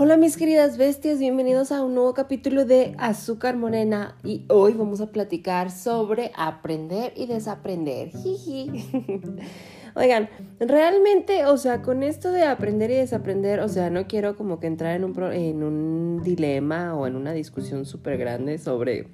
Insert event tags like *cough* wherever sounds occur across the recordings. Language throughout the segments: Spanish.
Hola mis queridas bestias, bienvenidos a un nuevo capítulo de Azúcar Morena y hoy vamos a platicar sobre aprender y desaprender. *laughs* Oigan, realmente, o sea, con esto de aprender y desaprender, o sea, no quiero como que entrar en un, en un dilema o en una discusión súper grande sobre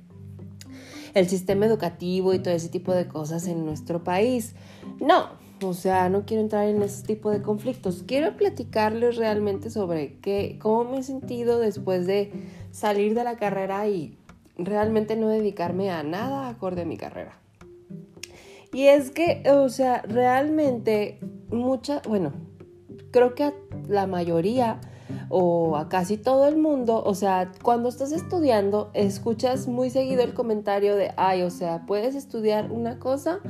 el sistema educativo y todo ese tipo de cosas en nuestro país. No, o sea, no quiero entrar en ese tipo de conflictos. Quiero platicarles realmente sobre qué, cómo me he sentido después de salir de la carrera y realmente no dedicarme a nada acorde a mi carrera. Y es que, o sea, realmente mucha, bueno, creo que la mayoría o a casi todo el mundo, o sea, cuando estás estudiando, escuchas muy seguido el comentario de, ay, o sea, puedes estudiar una cosa,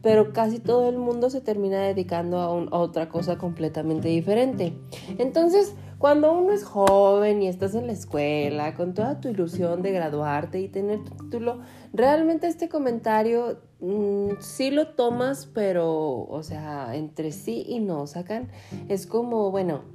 pero casi todo el mundo se termina dedicando a, a otra cosa completamente diferente. Entonces, cuando uno es joven y estás en la escuela con toda tu ilusión de graduarte y tener tu título, realmente este comentario mm, sí lo tomas, pero, o sea, entre sí y no, sacan, es como, bueno,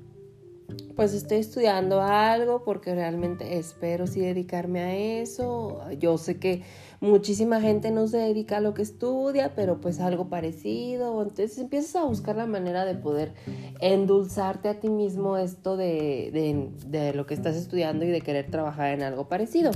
pues estoy estudiando algo porque realmente espero sí dedicarme a eso. Yo sé que muchísima gente no se dedica a lo que estudia, pero pues algo parecido. Entonces empiezas a buscar la manera de poder endulzarte a ti mismo esto de, de, de lo que estás estudiando y de querer trabajar en algo parecido.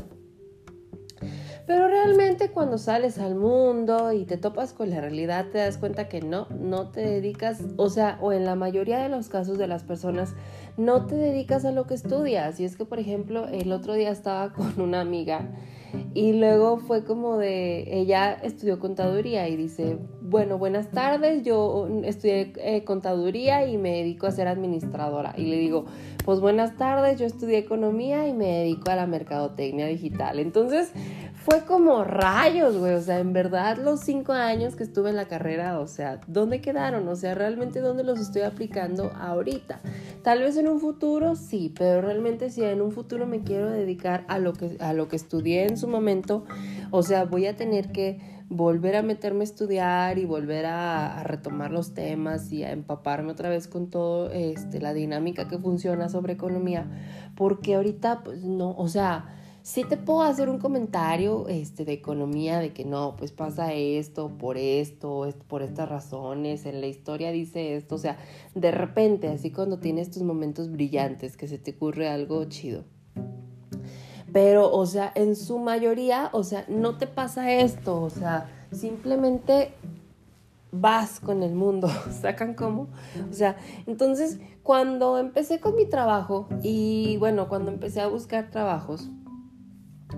Pero realmente cuando sales al mundo y te topas con la realidad te das cuenta que no, no te dedicas, o sea, o en la mayoría de los casos de las personas no te dedicas a lo que estudias. Y es que, por ejemplo, el otro día estaba con una amiga y luego fue como de, ella estudió contaduría y dice, bueno, buenas tardes, yo estudié eh, contaduría y me dedico a ser administradora. Y le digo, pues buenas tardes, yo estudié economía y me dedico a la mercadotecnia digital. Entonces fue como rayos, güey, o sea, en verdad los cinco años que estuve en la carrera, o sea, ¿dónde quedaron? O sea, realmente dónde los estoy aplicando ahorita. Tal vez en un futuro sí, pero realmente si en un futuro me quiero dedicar a lo que, a lo que estudié en su momento, o sea, voy a tener que volver a meterme a estudiar y volver a, retomar los temas y a empaparme otra vez con todo este, la dinámica que funciona sobre economía, porque ahorita pues no, o sea, sí te puedo hacer un comentario este, de economía, de que no, pues pasa esto, por esto, por estas razones, en la historia dice esto, o sea, de repente, así cuando tienes tus momentos brillantes, que se te ocurre algo chido. Pero, o sea, en su mayoría, o sea, no te pasa esto, o sea, simplemente vas con el mundo, *laughs* ¿sacan cómo? O sea, entonces, cuando empecé con mi trabajo y bueno, cuando empecé a buscar trabajos,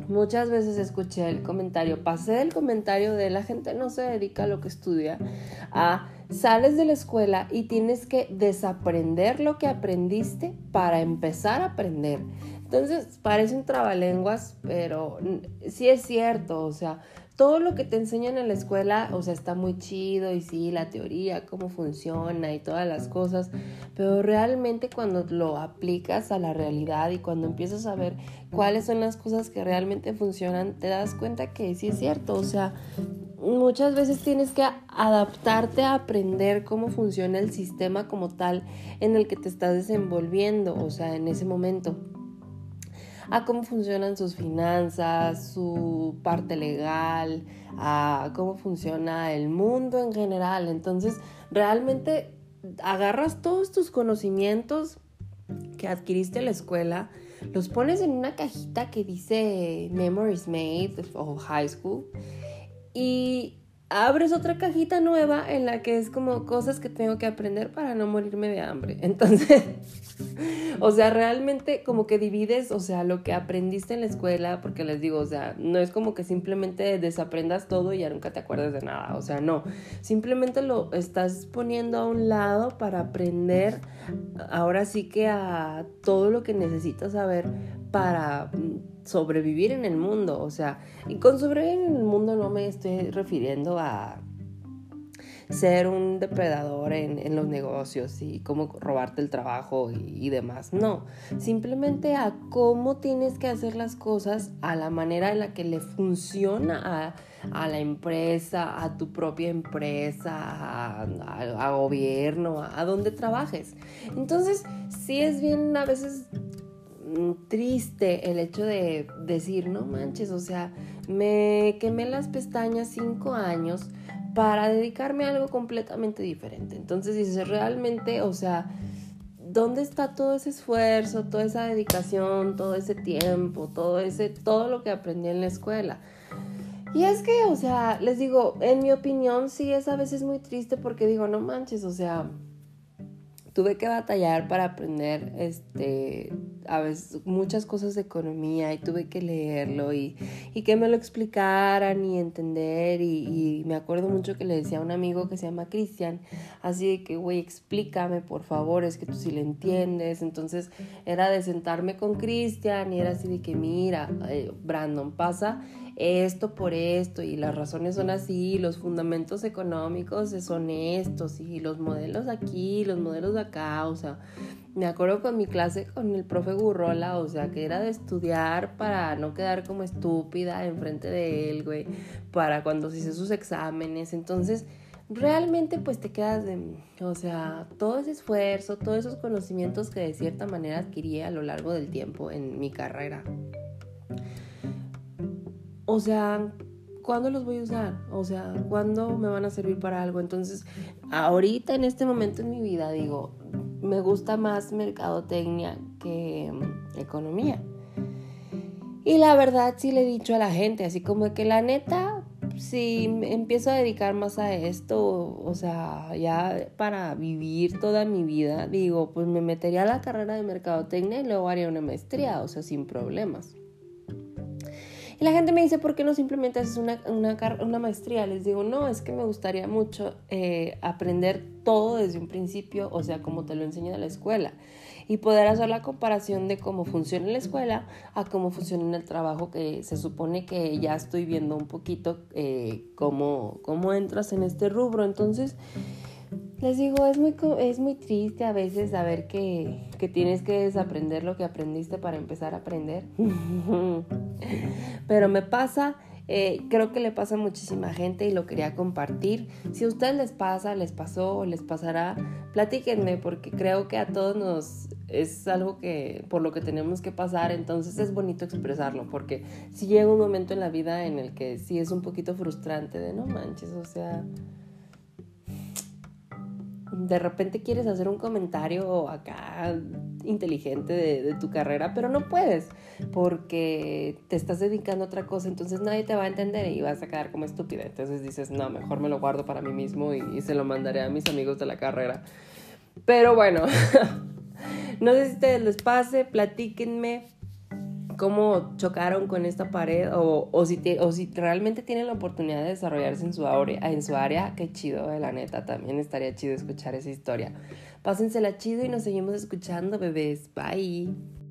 Muchas veces escuché el comentario, pasé del comentario de la gente no se dedica a lo que estudia, a sales de la escuela y tienes que desaprender lo que aprendiste para empezar a aprender. Entonces parece un trabalenguas, pero sí es cierto, o sea, todo lo que te enseñan en la escuela, o sea, está muy chido y sí, la teoría, cómo funciona y todas las cosas, pero realmente cuando lo aplicas a la realidad y cuando empiezas a ver cuáles son las cosas que realmente funcionan, te das cuenta que sí es cierto, o sea, muchas veces tienes que adaptarte a aprender cómo funciona el sistema como tal en el que te estás desenvolviendo, o sea, en ese momento a cómo funcionan sus finanzas, su parte legal, a cómo funciona el mundo en general. Entonces, realmente agarras todos tus conocimientos que adquiriste en la escuela, los pones en una cajita que dice Memories Made o High School y abres otra cajita nueva en la que es como cosas que tengo que aprender para no morirme de hambre. *laughs* Entonces, o sea, realmente como que divides, o sea, lo que aprendiste en la escuela, porque les digo, o sea, no es como que simplemente desaprendas todo y ya nunca te acuerdas de nada, o sea, no, simplemente lo estás poniendo a un lado para aprender ahora sí que a todo lo que necesitas saber para sobrevivir en el mundo, o sea, y con sobrevivir en el mundo no me estoy refiriendo a ser un depredador en, los negocios y cómo robarte el trabajo y, demás. No, simplemente a cómo tienes que hacer las cosas a la manera en la que le funciona a, la empresa, a tu propia empresa, a, a gobierno, a donde trabajes. Entonces, sí es bien a veces triste el hecho de decir, no manches, o sea, me quemé las pestañas cinco años para dedicarme a algo completamente diferente. Entonces dices, realmente, o sea, ¿dónde está todo ese esfuerzo, toda esa dedicación, todo ese tiempo, todo ese, todo lo que aprendí en la escuela? Y es que, o sea, les digo, en mi opinión sí es a veces muy triste porque digo, no manches, o sea, tuve que batallar para aprender este a veces muchas cosas de economía y tuve que leerlo y, que me lo explicaran y entender y, me acuerdo mucho que le decía a un amigo que se llama Cristian así de que güey explícame por favor es que tú sí le entiendes entonces era de sentarme con Cristian y era así de que mira eh, Brandon pasa esto por esto y las razones son así, los fundamentos económicos son estos y los modelos aquí, los modelos de acá, o sea, me acuerdo con mi clase con el profe Gurrola, o sea, que era de estudiar para no quedar como estúpida enfrente de él, güey, para cuando se hice sus exámenes, entonces realmente pues te quedas de, o sea, todo ese esfuerzo, todos esos conocimientos que de cierta manera adquirí a lo largo del tiempo en mi carrera o sea, ¿cuándo los voy a usar? O sea, ¿cuándo me van a servir para algo? Entonces, ahorita en este momento en mi vida digo, me gusta más mercadotecnia que mm, economía. Y la verdad sí le he dicho a la gente, así como que la neta, si empiezo a dedicar más a esto, o sea, ya para vivir toda mi vida, digo, pues me metería a la carrera de mercadotecnia y luego haría una maestría, o sea, sin problemas. Y la gente me dice, ¿por qué no simplemente haces una, una, maestría? Les digo, no, es que me gustaría mucho eh, aprender todo desde un principio, o sea, como te lo enseña la escuela, y poder hacer la comparación de cómo funciona la escuela a cómo funciona en el trabajo, que se supone que ya estoy viendo un poquito eh, cómo, cómo entras en este rubro. Entonces, les digo, es muy, es muy triste a veces saber que, que tienes que desaprender lo que aprendiste para empezar a aprender. *laughs* Pero me pasa, eh, creo que le pasa a muchísima gente y lo quería compartir. Si a ustedes les pasa, les pasó o les pasará, platíquenme porque creo que a todos nos es algo que por lo que tenemos que pasar, entonces es bonito expresarlo porque si llega un momento en la vida en el que sí es un poquito frustrante de no manches, o sea, de repente quieres hacer un comentario acá inteligente de, tu carrera, pero no puedes porque te estás dedicando a otra cosa, entonces nadie te va a entender y vas a quedar como estúpida. Entonces dices, no, mejor me lo guardo para mí mismo y se lo mandaré a mis amigos de la carrera. Pero bueno, *laughs* no sé si ustedes les pase, platíquenme cómo chocaron con esta pared o, o, si, o si realmente tienen la oportunidad de desarrollarse en su, área, en su área, qué chido, eh, la neta, también estaría chido escuchar esa historia. Pásensela chido y nos seguimos escuchando, bebés. Bye.